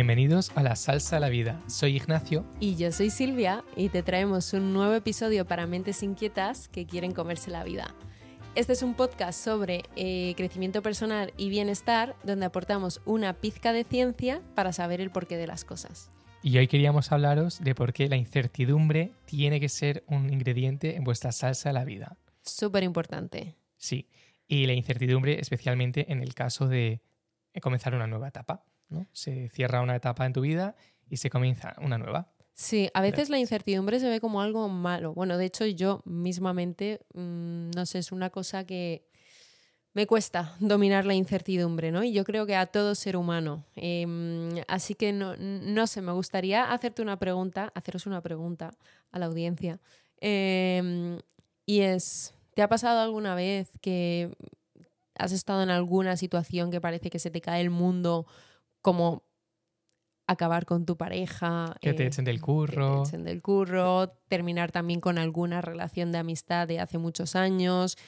Bienvenidos a La Salsa de la Vida. Soy Ignacio. Y yo soy Silvia y te traemos un nuevo episodio para mentes inquietas que quieren comerse la vida. Este es un podcast sobre eh, crecimiento personal y bienestar donde aportamos una pizca de ciencia para saber el porqué de las cosas. Y hoy queríamos hablaros de por qué la incertidumbre tiene que ser un ingrediente en vuestra salsa de la vida. Súper importante. Sí, y la incertidumbre especialmente en el caso de comenzar una nueva etapa. ¿No? Se cierra una etapa en tu vida y se comienza una nueva. Sí, a veces la incertidumbre se ve como algo malo. Bueno, de hecho yo mismamente, mm, no sé, es una cosa que me cuesta dominar la incertidumbre, ¿no? Y yo creo que a todo ser humano. Em, así que no, no, sé, me gustaría hacerte una pregunta, haceros una pregunta a la audiencia. Em, y es, ¿te ha pasado alguna vez que has estado en alguna situación que parece que se te cae el mundo como acabar con tu pareja. Que te eh, echen del curro. Que te echen del curro, terminar también con alguna relación de amistad de hace muchos años.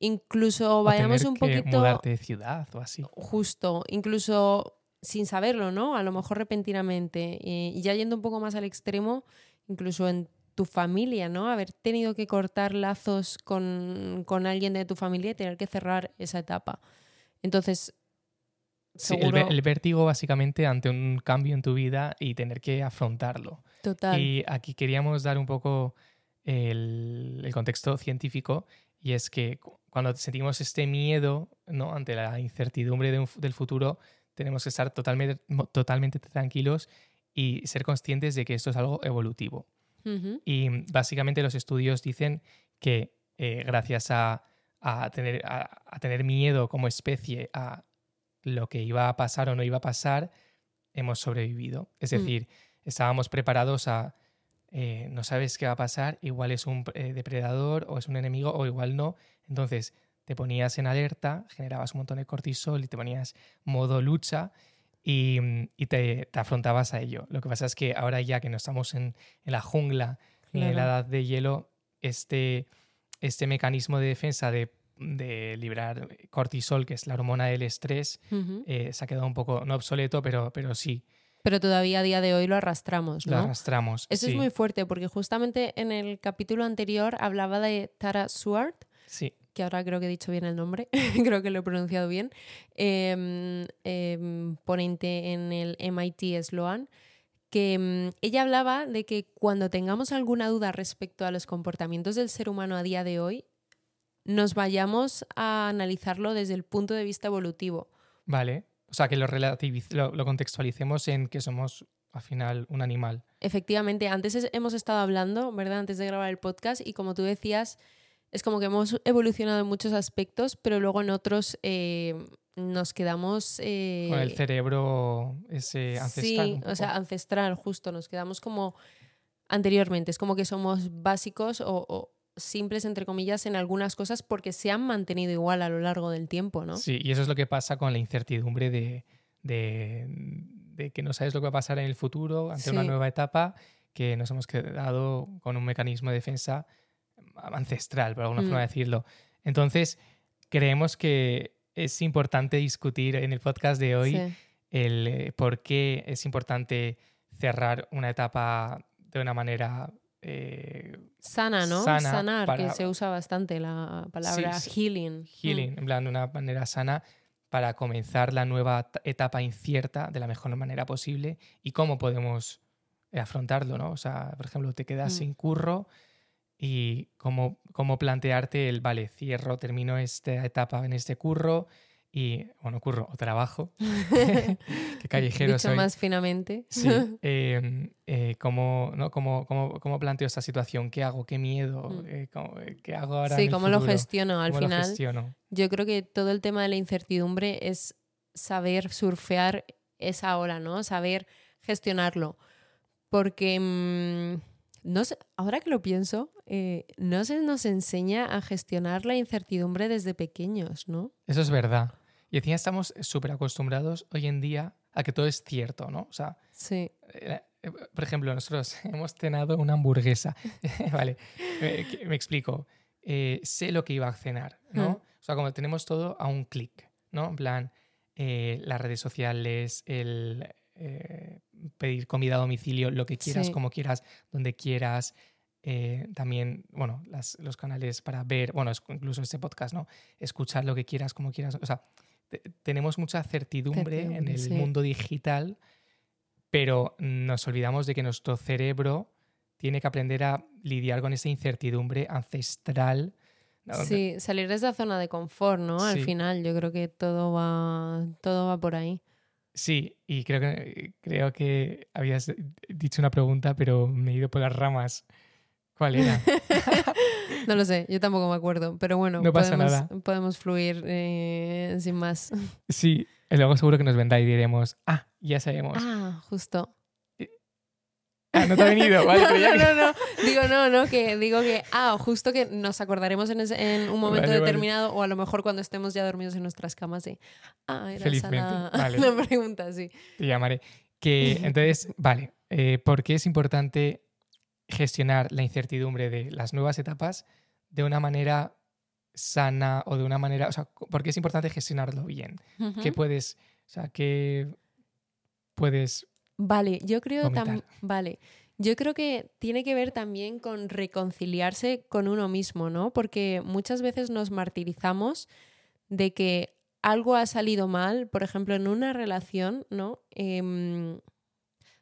Incluso vayamos un poquito. Mudarte de ciudad o así. Justo, incluso sin saberlo, ¿no? A lo mejor repentinamente. Y ya yendo un poco más al extremo, incluso en tu familia, ¿no? Haber tenido que cortar lazos con, con alguien de tu familia y tener que cerrar esa etapa. Entonces, Sí, el, vértigo básicamente ante un cambio en tu vida y tener que afrontarlo. Total. Y aquí queríamos dar un poco el, contexto científico y es que cuando sentimos este miedo ¿no? ante la incertidumbre del futuro, tenemos que estar totalmente, totalmente tranquilos y ser conscientes de que esto es algo evolutivo. Y básicamente los estudios dicen que eh, gracias a, tener, a, tener miedo como especie a lo que iba a pasar o no iba a pasar, hemos sobrevivido. Es mm. decir, estábamos preparados a, eh, no sabes qué va a pasar, igual es un eh, depredador o es un enemigo o igual no. Entonces te ponías en alerta, generabas un montón de cortisol y te ponías modo lucha y, te, afrontabas a ello. Lo que pasa es que ahora ya que no estamos en, la jungla, en la edad de hielo, este, este mecanismo de defensa de de liberar cortisol, que es la hormona del estrés, eh, se ha quedado un poco, no obsoleto, pero, pero sí. Pero todavía a día de hoy lo arrastramos, ¿no? Lo arrastramos. Eso es muy fuerte, porque justamente en el capítulo anterior hablaba de Tara Swart, sí. que ahora creo que he dicho bien el nombre, creo que lo he pronunciado bien, em, em, ponente en el MIT Sloan, que em, ella hablaba de que cuando tengamos alguna duda respecto a los comportamientos del ser humano a día de hoy, nos vayamos a analizarlo desde el punto de vista evolutivo. Vale. O sea, que lo, lo, contextualicemos en que somos al final un animal. Efectivamente, antes hemos estado hablando, ¿verdad? Antes de grabar el podcast y como tú decías, es como que hemos evolucionado en muchos aspectos, pero luego en otros eh, nos quedamos... Eh, Con el cerebro ese ancestral. Sí, o sea, ancestral, justo, nos quedamos como anteriormente, es como que somos básicos o simples, entre comillas, en algunas cosas porque se han mantenido igual a lo largo del tiempo, ¿no? Sí, y eso es lo que pasa con la incertidumbre de, de, que no sabes lo que va a pasar en el futuro ante una nueva etapa, que nos hemos quedado con un mecanismo de defensa ancestral, por alguna forma de mm. decirlo. Entonces, creemos que es importante discutir en el podcast de hoy el eh, por qué es importante cerrar una etapa de una manera eh, sana, ¿no? Sanar, que se usa bastante la palabra healing. Healing, mm. en plan, de una manera sana para comenzar la nueva etapa incierta de la mejor manera posible y cómo podemos eh, afrontarlo, ¿no? O sea, por ejemplo, te quedas mm. sin curro y cómo, cómo plantearte el, vale, cierro, termino esta etapa en este curro y, bueno, curro o trabajo, que callejero Dicho más finamente. Sí. Em, eh, ¿cómo, no? ¿Cómo, cómo, cómo, planteo esta situación? ¿Qué hago? ¿Qué miedo? Mm. Eh, eh, ¿Qué hago ahora? Sí, en ¿cómo lo gestiono? Al final, gestiono? yo creo que todo el tema de la incertidumbre es saber surfear esa ola, ¿no? Saber gestionarlo. Porque... Mm, no ahora que lo pienso, no se nos enseña a gestionar la incertidumbre desde pequeños, ¿no? Eso es verdad. Y encima estamos súper acostumbrados hoy en día a que todo es cierto, ¿no? O sea, sí. Eh, eh, por ejemplo, nosotros hemos cenado una hamburguesa. vale, me, explico. Eh, sé lo que iba a cenar, ¿no? Mm. O sea, como tenemos todo a un clic, ¿no? En plan, las redes sociales, el, eh, pedir comida a domicilio, lo que quieras, Sí. como quieras, donde quieras. Eh, también, bueno, las- los canales para ver, bueno, es- incluso este podcast, ¿no? Escuchar lo que quieras, como quieras. O sea, te- tenemos mucha certidumbre, en el sí. mundo digital, pero nos olvidamos de que nuestro cerebro tiene que aprender a lidiar con esa incertidumbre ancestral. Sí, salir de esa zona de confort, ¿no? Al Sí. final, yo creo que todo va, todo va por ahí. Sí, y creo que, creo que habías dicho una pregunta, pero me he ido por las ramas. ¿Cuál era? No lo sé, yo tampoco me acuerdo, pero bueno, No pasa podemos, nada. podemos fluir eh, sin más. Sí, y luego seguro que nos vendrá y diremos, ah, ya sabemos. Ah, justo. Ah, no te ha venido, vale, no, que- no, no, digo no, no, que digo que, ah, justo que nos acordaremos en, ese- en un momento Vale, vale. determinado o a lo mejor cuando estemos ya dormidos en nuestras camas de, ah, era esa Felizmente, la, vale. la pregunta, sí. te llamaré. Que entonces, vale, eh, ¿por qué es importante gestionar la incertidumbre de las nuevas etapas de una manera sana o de una manera, o sea, ¿por qué es importante gestionarlo bien? ¿Qué Ujú. puedes, o sea, qué puedes Vale, yo creo Vomitar. tam- vale. Yo creo que tiene que ver también con reconciliarse con uno mismo, ¿no? Porque muchas veces nos martirizamos de que algo ha salido mal, por ejemplo, en una relación, ¿no? Em,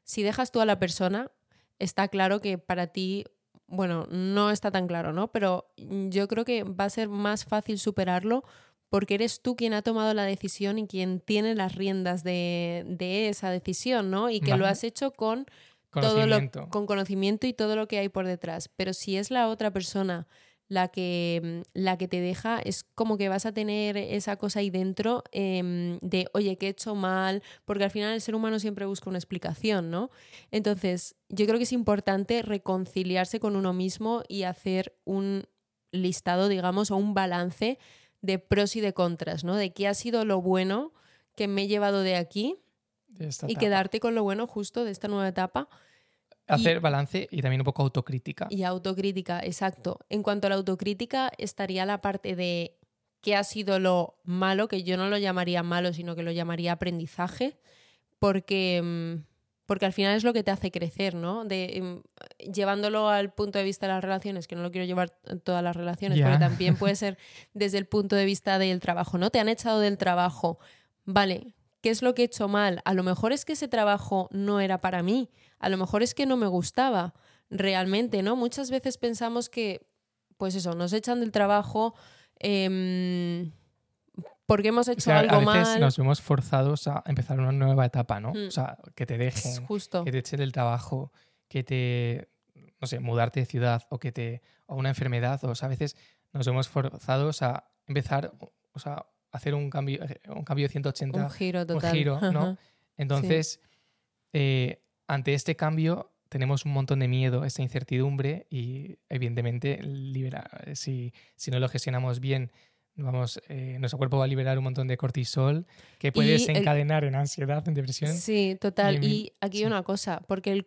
si dejas tú a la persona, está claro que para ti, bueno, no está tan claro, ¿no? Pero yo creo que va a ser más fácil superarlo porque eres tú quien ha tomado la decisión y quien tiene las riendas de, de esa decisión, ¿no? Y que lo has hecho con todo conocimiento? lo con conocimiento y todo lo que hay por detrás. Pero si es la otra persona la que, mm, la que te deja, es como que vas a tener esa cosa ahí dentro em, de, oye, que he hecho mal, porque al final el ser humano siempre busca una explicación, ¿no? Entonces, yo creo que es importante reconciliarse con uno mismo y hacer un listado, digamos, o un balance de pros y de contras, ¿no? De qué ha sido lo bueno que me he llevado de aquí y etapa? quedarte con lo bueno justo de esta nueva etapa Hacer balance y también un poco autocrítica. y autocrítica, exacto. En cuanto a la autocrítica, estaría la parte de qué ha sido lo malo, que yo no lo llamaría malo, sino que lo llamaría aprendizaje, porque, mm, porque al final es lo que te hace crecer, ¿no? De, mm, llevándolo al punto de vista de las relaciones, que no lo quiero llevar todas las relaciones, Ya. porque también puede ser desde el punto de vista del trabajo, ¿no? Te han echado del trabajo, vale. ¿Qué es lo que he hecho mal? A lo mejor es que ese trabajo no era para mí, a lo mejor es que no me gustaba realmente, ¿no? Muchas veces pensamos que, pues eso, nos echan del trabajo em, porque hemos O hecho sea, algo a veces mal. nos vemos forzados a empezar una nueva etapa, ¿no? Mm. O sea, que te dejen, Justo. que te echen del trabajo, que te, no sé, mudarte de ciudad o que te, o una enfermedad, o sea, a veces nos vemos forzados a empezar, o sea, hacer un cambio, un cambio de 180 Un giro total. giro, ¿no? Entonces, eh, ante este cambio tenemos un montón de miedo, esta incertidumbre y evidentemente libera, si, si no lo gestionamos bien, vamos, eh, nuestro cuerpo va a liberar un montón de cortisol que puede Y el- desencadenar en ansiedad, en depresión. Sí, total. Y en Y, mi- aquí sí. una cosa, porque el-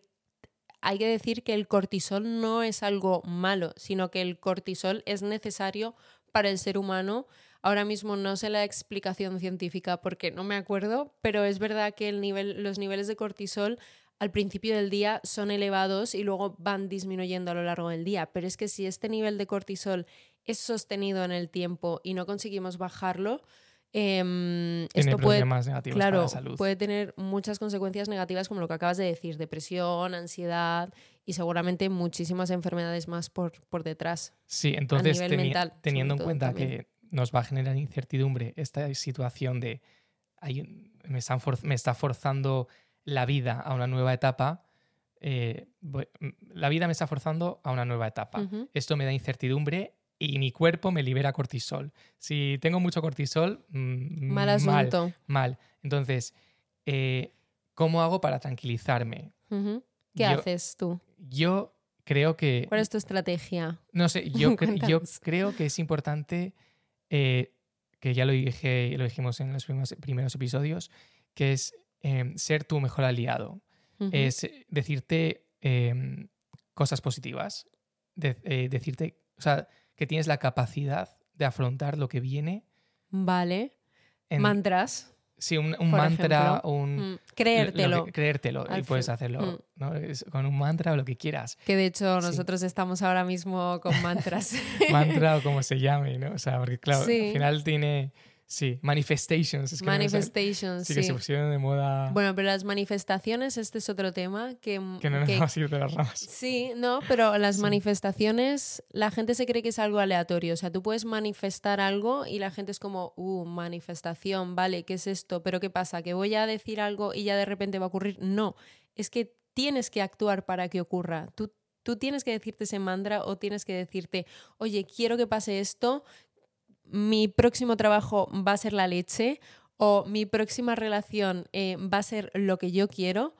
hay que decir que el cortisol no es algo malo, sino que el cortisol es necesario para el ser humano. Ahora mismo no sé la explicación científica porque no me acuerdo, pero es verdad que el nivel, los niveles de cortisol al principio del día son elevados y luego van disminuyendo a lo largo del día. Pero es que si este nivel de cortisol es sostenido en el tiempo y no conseguimos bajarlo, em, esto puede para Claro, la salud. puede tener muchas consecuencias negativas como lo que acabas de decir, depresión, ansiedad y seguramente muchísimas enfermedades más por, por detrás. Sí, entonces nivel teni- mental, teniendo en cuenta también. que nos va a generar incertidumbre esta situación de hay me, están for- me está forzando la vida a una nueva etapa, eh, voy- la vida me está forzando a una nueva etapa. Esto me da incertidumbre y mi cuerpo me libera cortisol. Si tengo mucho cortisol, mm, Mal mal, asunto. mal. Entonces, eh, ¿cómo hago para tranquilizarme? ¿Qué Yo- haces tú? Yo creo que ¿Cuál es tu estrategia? no sé, yo, cre- yo Cuéntanos. creo que es importante, eh, que ya lo, dije, lo dijimos en los primeros, primeros episodios, que es eh, ser tu mejor aliado. Es decirte eh, cosas positivas, de- eh, decirte, o sea, que tienes la capacidad de afrontar lo que viene. Vale. En, Mantras. Sí, un, un mantra, ejemplo. un... Mm, lo- lo Creértelo. que- creértelo y puedes fin. hacerlo Mm. ¿no? Con un mantra o lo que quieras. Que de hecho Sí. nosotros estamos ahora mismo con mantras. Mantra o como se llame, ¿no? O sea, porque claro, Sí. al final tiene, sí, manifestations. Es que Manifestations, sí, sí. que se pusieron de moda Bueno, pero las manifestaciones, este es otro tema que, que no nos que- vamos a ir de las ramas. Sí, no, pero las Sí. manifestaciones, la gente se cree que es algo aleatorio. O sea, tú puedes manifestar algo y la gente es como, uh, manifestación, vale, ¿qué es esto? Pero ¿qué pasa? ¿Que voy a decir algo y ya de repente va a ocurrir? No, es que tienes que actuar para que ocurra. Tú, tú tienes que decirte ese mantra o tienes que decirte, oye, quiero que pase esto, mi próximo trabajo va a ser la leche o mi próxima relación eh, va a ser lo que yo quiero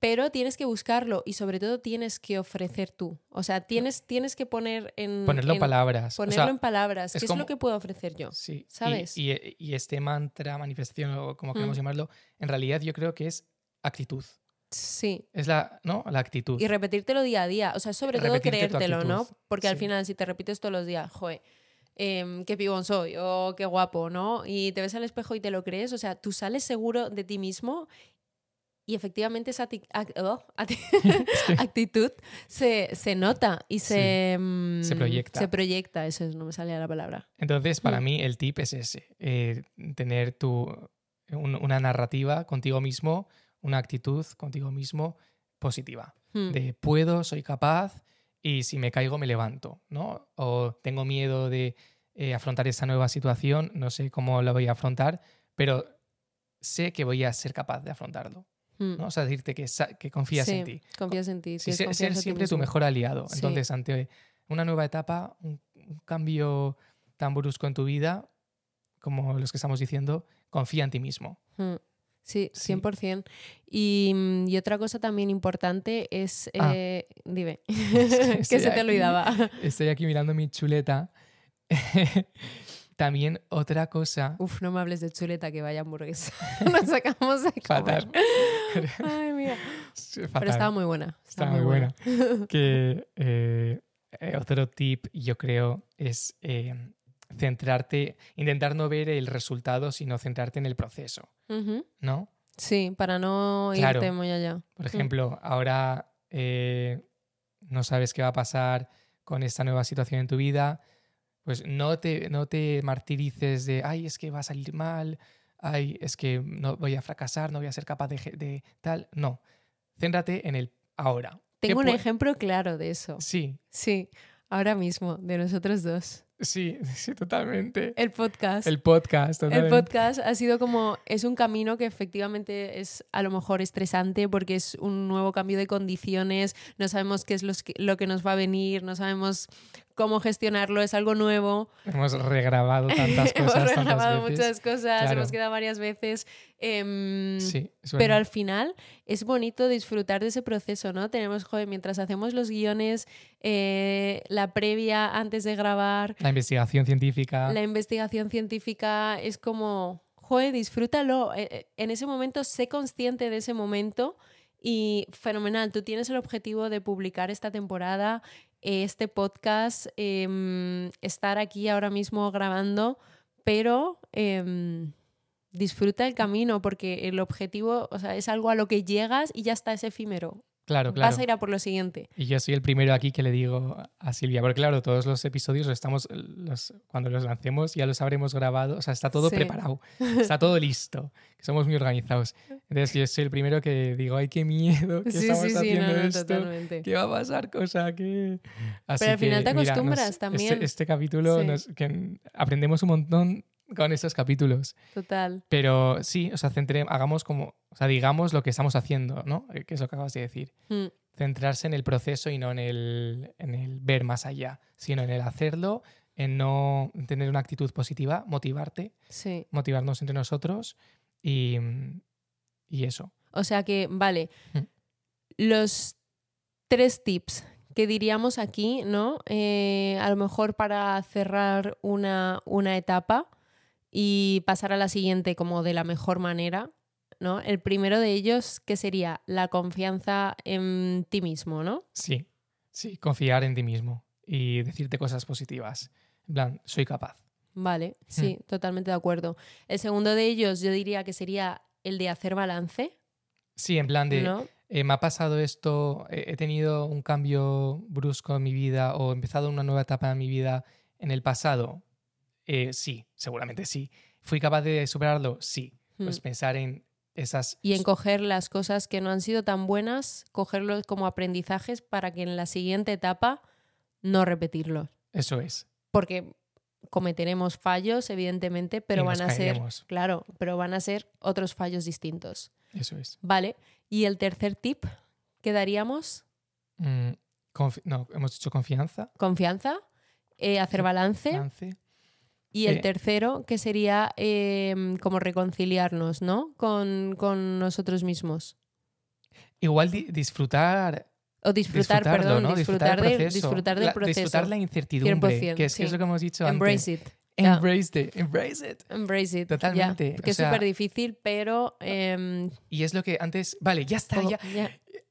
pero tienes que buscarlo y sobre todo tienes que ofrecer tú. O sea, tienes, tienes que poner en... Ponerlo en palabras. o Ponerlo sea, en palabras. es ¿Qué es lo que puedo ofrecer yo? Sí, ¿sabes? Y, y este mantra, manifestación o como queremos Mm. llamarlo, en realidad yo creo que es actitud. Sí. Es la, ¿no? La actitud. Y repetírtelo día a día. O sea, sobre todo creértelo, ¿no? Porque al final, si te repites todos los días, joder, em, qué pibón soy o qué guapo, ¿no? Y te ves al espejo y te lo crees, o sea, tú sales seguro de ti mismo y efectivamente esa oh, actitud se, se nota y se, mm, Se proyecta. Se proyecta, eso es, no me salía la palabra. Entonces, para Mm. mí, el tip es ese: eh, tener tu, un- una narrativa contigo mismo, una actitud contigo mismo positiva. Mm, De puedo, soy capaz y si me caigo me levanto, ¿no? O tengo miedo de eh, afrontar esta nueva situación, no sé cómo la voy a afrontar, pero sé que voy a ser capaz de afrontarlo, mm. ¿no? O sea, decirte que, que confías Sí, en ti. Confías en ti. Sí, ser, ser siempre tu mejor aliado. Sí. Entonces, ante una nueva etapa, un, un cambio tan brusco en tu vida, como los que estamos diciendo, confía en ti mismo. Mm, Sí, Sí. 100%. Y, mm, y otra cosa también importante es... Ah. eh, dime, que se te aquí. olvidaba. Estoy aquí mirando mi chuleta. También otra cosa. Uf, no me hables de chuleta, que vaya hamburguesa. Nos acabamos de comer. Fatal. Ay, mira. Fatal. Pero estaba muy buena. Está muy buena. que eh, eh, otro tip, yo creo, es eh, centrarte, intentar no ver el resultado, sino centrarte en el proceso. ¿no? Sí, para no Claro. irte muy allá. Por ejemplo, ahora eh, no sabes qué va a pasar con esta nueva situación en tu vida, pues no te, no te martirices de, ay, es que va a salir mal, ay, es que no voy a fracasar, no voy a ser capaz de, de tal. No, céntrate en el ahora. ¿Qué Tengo un ejemplo claro de eso. Sí, Sí, ahora mismo, de nosotros dos. Sí, sí, totalmente. El podcast. El podcast, El totalmente. podcast ha sido como, es un camino que efectivamente es a lo mejor estresante porque es un nuevo cambio de condiciones, no sabemos qué es los que- lo que nos va a venir, no sabemos cómo gestionarlo, es algo nuevo. Hemos regrabado tantas hemos cosas, regrabado tantas veces. muchas cosas, Claro. hemos quedado varias veces. em, Sí, Pero al final es bonito disfrutar de ese proceso, ¿no? Tenemos, joder, mientras hacemos los guiones, eh, la previa antes de grabar, La investigación científica. la investigación científica, es como, joder, disfrútalo. Eh, eh, En ese momento, sé consciente de ese momento y fenomenal. Tú tienes el objetivo de publicar esta temporada, eh, este podcast, em, estar aquí ahora mismo grabando, pero em, disfruta el camino porque el objetivo, o sea, es algo a lo que llegas y ya está, es efímero. Claro, claro. Vas a ir a por lo siguiente. Y yo soy el primero aquí que le digo a Silvia, porque claro, todos los episodios los estamos, los, cuando los lancemos ya los habremos grabado, o sea, está todo Sí. preparado, está todo listo, que somos muy organizados. Entonces yo soy el primero que digo, ay, qué miedo, que Sí, estamos sí, haciendo no, no, esto, totalmente. ¿qué va a pasar? Cosa que... Así al final que, te mira, acostumbras nos- también. Este, este capítulo, nos- que aprendemos un montón con estos capítulos. Total. Pero sí, o sea, centré- hagamos como, o sea, digamos lo que estamos haciendo, ¿no? Eh, Que es lo que acabas de decir. Mm, Centrarse en el proceso y no en el, en el ver más allá, sino en el hacerlo, en no en tener una actitud positiva, motivarte, Sí. motivarnos entre nosotros y, y eso. O sea que, vale, Mm. los tres tips que diríamos aquí, ¿no? Eh, a lo mejor para cerrar una, una etapa y pasar a la siguiente como de la mejor manera, ¿no? El primero de ellos, que sería la confianza en ti mismo, ¿no? Sí, sí, confiar en ti mismo y decirte cosas positivas. En plan, soy capaz. Vale, sí, totalmente de acuerdo. El segundo de ellos yo diría que sería el de hacer balance. Sí, en plan de, ¿no? eh, me ha pasado esto, eh, he tenido un cambio brusco en mi vida o he empezado una nueva etapa en mi vida en el pasado. Eh, sí, seguramente sí. ¿Fui capaz de superarlo? Sí. Pues Mm. pensar en esas... Y en coger las cosas que no han sido tan buenas, cogerlos como aprendizajes para que en la siguiente etapa no repetirlos. Eso es. Porque cometeremos fallos, evidentemente, pero Y van a ser, caeremos. claro, pero van a ser otros fallos distintos. Eso es. Vale. Y el tercer tip que daríamos, Mm, no, hemos dicho confianza. confianza, eh, hacer balance. balance. Y el tercero, que sería eh, como reconciliarnos, ¿no? Con, con nosotros mismos. Igual di- disfrutar O disfrutar, perdón, ¿no? disfrutar, el del- proceso. disfrutar del La- proceso. Disfrutar la incertidumbre, 100%, que es, que es sí. lo que hemos dicho Embrace antes. it. Embrace it, embrace it. Embrace it. Totalmente, Que o es súper difícil, pero em, Y es lo que antes, vale, ya está, ya.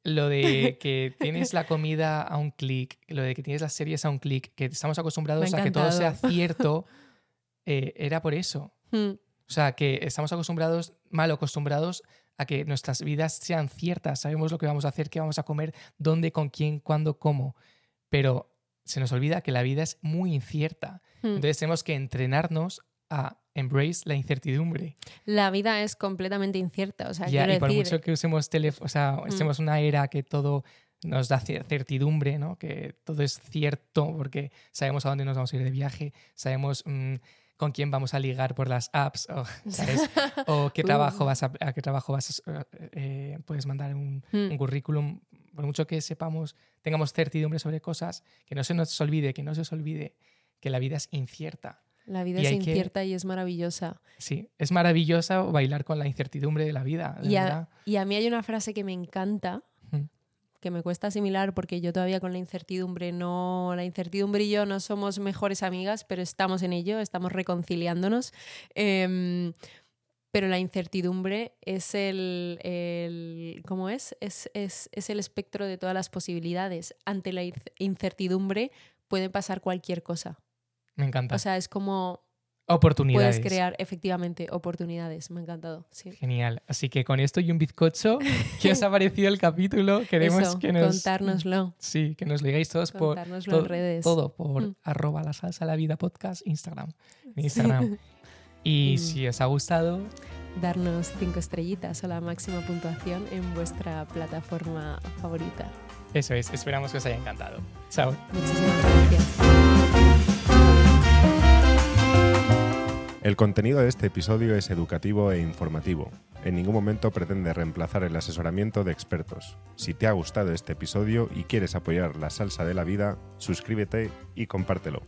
Lo de que tienes la comida a un clic, lo de que tienes las series a un clic, que estamos acostumbrados a que todo sea cierto, eh, era por eso. Mm, O sea, que estamos acostumbrados, mal acostumbrados a que nuestras vidas sean ciertas. Sabemos lo que vamos a hacer, qué vamos a comer, dónde, con quién, cuándo, cómo. Pero se nos olvida que la vida es muy incierta. mm. Entonces tenemos que entrenarnos a embrace la incertidumbre. La vida es completamente incierta. O sea, Ya, y por decir, mucho que usemos teléfono, o sea, Mm. estemos en una era que todo nos da certidumbre, ¿no? Que todo es cierto porque sabemos a dónde nos vamos a ir de viaje, sabemos mm, con quién vamos a ligar por las apps, o, ¿sabes? o qué Uh. trabajo vas a, a qué trabajo vas a, eh, puedes mandar un, Mm. un currículum. Por mucho que sepamos, tengamos certidumbre sobre cosas, que no se nos olvide, que no se os olvide que la vida es incierta. la vida y es que- incierta y es maravillosa. Sí, es maravillosa bailar con la incertidumbre de la vida, de Y a, y a mí hay una frase que me encanta. Que me cuesta asimilar porque yo todavía con la incertidumbre no, la incertidumbre y yo no somos mejores amigas, pero estamos en ello, estamos reconciliándonos. Em, pero la incertidumbre es el, el- ¿cómo es? Es, es? es el espectro de todas las posibilidades. Ante la inc- incertidumbre puede pasar cualquier cosa. Me encanta. O sea, es como Oportunidades. puedes crear efectivamente oportunidades. Me ha encantado. Sí. Genial. Así que con esto y un bizcocho, ¿qué os ha parecido el capítulo? Queremos Eso, que nos contárnoslo. Sí, que nos digáis todos por Contárnoslo todo, en redes. todo por Mm. arroba la salsa la vida podcast Instagram. en Instagram. Y Mm. si os ha gustado, Darnos cinco estrellitas o la máxima puntuación en vuestra plataforma favorita. eso es. Esperamos que os haya encantado. Chao. Muchísimas gracias. El contenido de este episodio es educativo e informativo. En ningún momento pretende reemplazar el asesoramiento de expertos. Si te ha gustado este episodio y quieres apoyar la salsa de la vida, suscríbete y compártelo.